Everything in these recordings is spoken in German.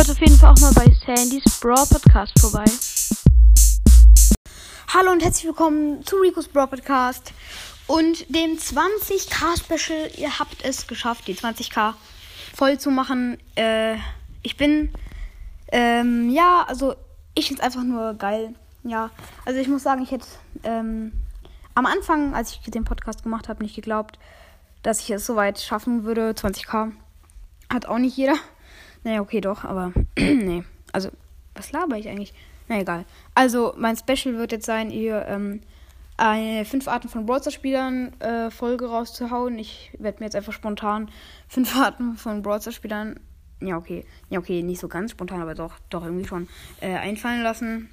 Schaut auf jeden Fall auch mal bei Sandys Brawl Podcast vorbei. Hallo und herzlich willkommen zu Rico's Brawl Podcast und dem 20k Special. Ihr habt es geschafft, die 20k voll zu machen. Äh, ich bin, ähm, ja, also ich finde es einfach nur geil. Ja, also ich muss sagen, ich hätte ähm, am Anfang, als ich den Podcast gemacht habe, nicht geglaubt, dass ich es so weit schaffen würde. 20k hat auch nicht jeder. Naja, okay, doch, aber nee. Also, was laber ich eigentlich? Na egal. Also, mein Special wird jetzt sein, ihr ähm, eine fünf Arten von Brawler-Spielern äh, Folge rauszuhauen. Ich werde mir jetzt einfach spontan fünf Arten von Brawler-Spielern, ja okay, ja okay, nicht so ganz spontan, aber doch, doch irgendwie schon äh, einfallen lassen.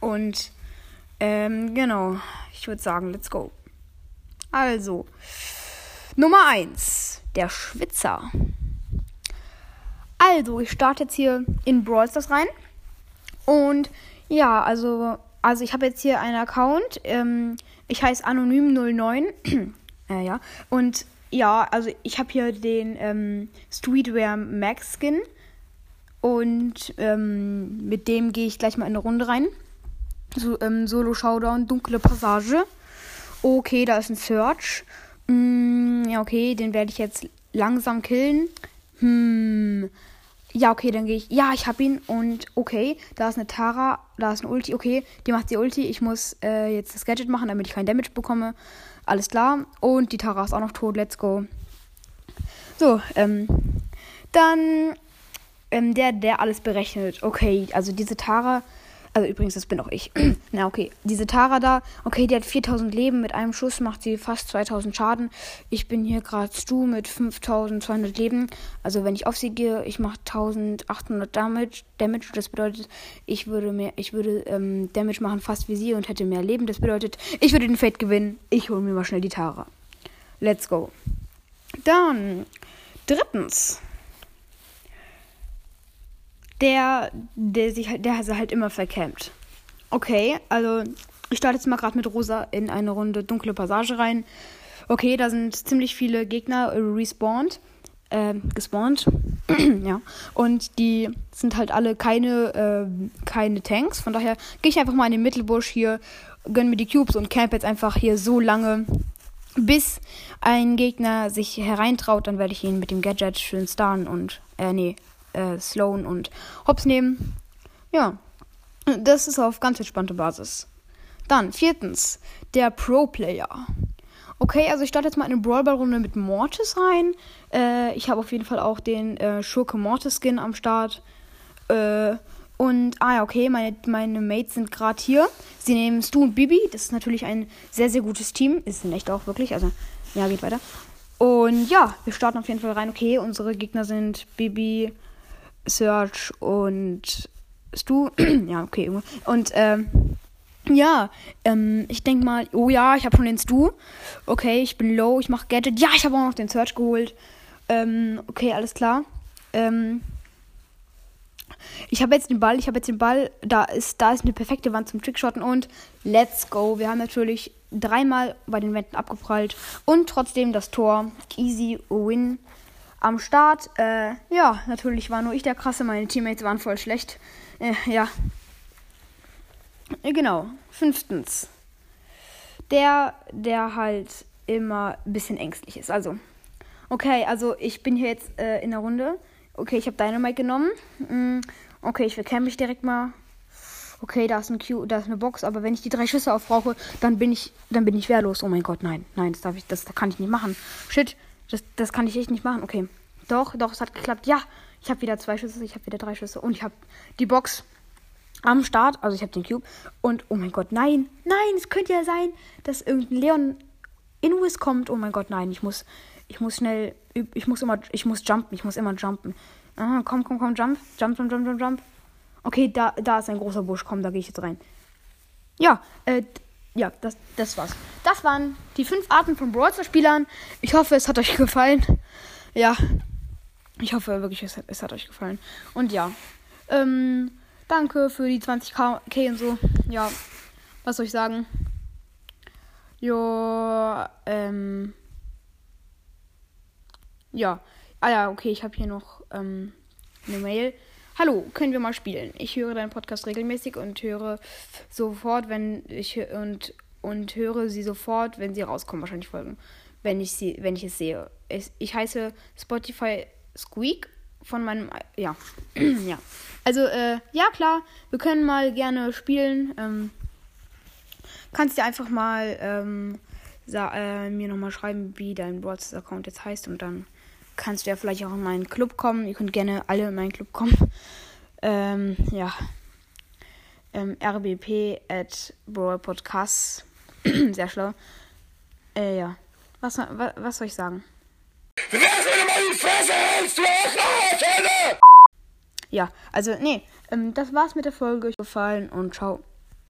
Und ähm, genau, ich würde sagen, let's go. Also, Nummer 1, der Schwitzer. Also, ich starte jetzt hier in Brawl Stars rein. Und ja, also, also ich habe jetzt hier einen Account. Ähm, ich heiße Anonym09. äh, ja. Und ja, also ich habe hier den ähm, Streetwear Max Skin. Und ähm, mit dem gehe ich gleich mal in eine Runde rein. So, ähm, Solo Showdown, dunkle Passage. Okay, da ist ein Search. Mm, ja, okay, den werde ich jetzt langsam killen. Hm. Ja, okay, dann gehe ich. Ja, ich habe ihn und okay, da ist eine Tara, da ist eine Ulti. Okay, die macht die Ulti. Ich muss äh, jetzt das Gadget machen, damit ich kein Damage bekomme. Alles klar. Und die Tara ist auch noch tot. Let's go. So, ähm, dann ähm, der, der alles berechnet. Okay, also diese Tara also übrigens, das bin auch ich. Na, okay. Diese Tara da, okay, die hat 4000 Leben. Mit einem Schuss macht sie fast 2000 Schaden. Ich bin hier gerade Stu mit 5200 Leben. Also wenn ich auf sie gehe, ich mache 1800 Damage. Damage. Das bedeutet, ich würde mehr, ich würde ähm, Damage machen fast wie sie und hätte mehr Leben. Das bedeutet, ich würde den Fate gewinnen. Ich hole mir mal schnell die Tara. Let's go. Dann drittens der, der sich halt, der halt immer verkämmt. Okay, also ich starte jetzt mal gerade mit Rosa in eine Runde dunkle Passage rein. Okay, da sind ziemlich viele Gegner respawned. Äh, gespawnt. ja. Und die sind halt alle keine, äh, keine Tanks. Von daher gehe ich einfach mal in den Mittelbusch hier, gönn mir die Cubes und camp jetzt einfach hier so lange, bis ein Gegner sich hereintraut. Dann werde ich ihn mit dem Gadget schön starren und, äh, nee, äh, Sloan und Hobbs nehmen. Ja, das ist auf ganz entspannte Basis. Dann, viertens, der Pro-Player. Okay, also ich starte jetzt mal eine Brawlball-Runde mit Mortis rein. Äh, ich habe auf jeden Fall auch den äh, Schurke Mortis-Skin am Start. Äh, und, ah ja, okay, meine, meine Mates sind gerade hier. Sie nehmen Stu und Bibi. Das ist natürlich ein sehr, sehr gutes Team. Ist in echt auch wirklich. Also, ja, geht weiter. Und ja, wir starten auf jeden Fall rein. Okay, unsere Gegner sind Bibi, Search und Stu. ja, okay. Und ähm, ja, ähm, ich denke mal, oh ja, ich habe schon den Stu. Okay, ich bin low, ich mache Gadget. Ja, ich habe auch noch den Search geholt. Ähm, okay, alles klar. Ähm, ich habe jetzt den Ball, ich habe jetzt den Ball. Da ist, da ist eine perfekte Wand zum Trickshotten und let's go. Wir haben natürlich dreimal bei den Wänden abgeprallt und trotzdem das Tor. Easy win am Start. Äh, ja, natürlich war nur ich der Krasse, meine Teammates waren voll schlecht. Äh, ja. Äh, genau. Fünftens. Der, der halt immer ein bisschen ängstlich ist. Also, okay, also ich bin hier jetzt äh, in der Runde. Okay, ich habe Dynamite genommen. Mm, okay, ich verkämme mich direkt mal. Okay, da ist ein Q, da ist eine Box, aber wenn ich die drei Schüsse aufbrauche, dann bin ich, dann bin ich wehrlos. Oh mein Gott, nein, nein, das darf ich, das kann ich nicht machen. Shit, das, das kann ich echt nicht machen. Okay. Doch, doch, es hat geklappt. Ja, ich habe wieder zwei Schüsse, ich habe wieder drei Schüsse. Und ich habe die Box am Start. Also ich habe den Cube. Und oh mein Gott, nein, nein, es könnte ja sein, dass irgendein Leon Invis kommt. Oh mein Gott, nein, ich muss, ich muss schnell, ich muss immer, ich muss jumpen, ich muss immer jumpen. Ah, komm, komm, komm, jump, jump, jump, jump, jump, jump. Okay, da, da ist ein großer Busch. Komm, da gehe ich jetzt rein. Ja, äh, ja, das, das war's. Das waren die fünf Arten von Brawl Spielern. Ich hoffe, es hat euch gefallen. Ja, ich hoffe wirklich, es hat, es hat euch gefallen. Und ja, ähm, danke für die 20k und so. Ja, was soll ich sagen? Jo, ähm, ja. Ah ja, okay, ich habe hier noch ähm, eine Mail. Hallo, können wir mal spielen? Ich höre deinen Podcast regelmäßig und höre sofort, wenn ich und und höre sie sofort, wenn sie rauskommen, wahrscheinlich Folgen, wenn ich sie, wenn ich es sehe. Ich, ich heiße Spotify Squeak von meinem, ja, ja. Also äh, ja klar, wir können mal gerne spielen. Ähm, kannst dir einfach mal ähm, äh, mir nochmal schreiben, wie dein Broadcast Account jetzt heißt und dann kannst du ja vielleicht auch in meinen Club kommen. Ihr könnt gerne alle in meinen Club kommen. Ähm, ja. Ähm, rbp at Podcast. Sehr schlau. Äh, ja. Was, was, was soll ich sagen? Ja, also, nee. Ähm, das war's mit der Folge. Gefallen und ciao.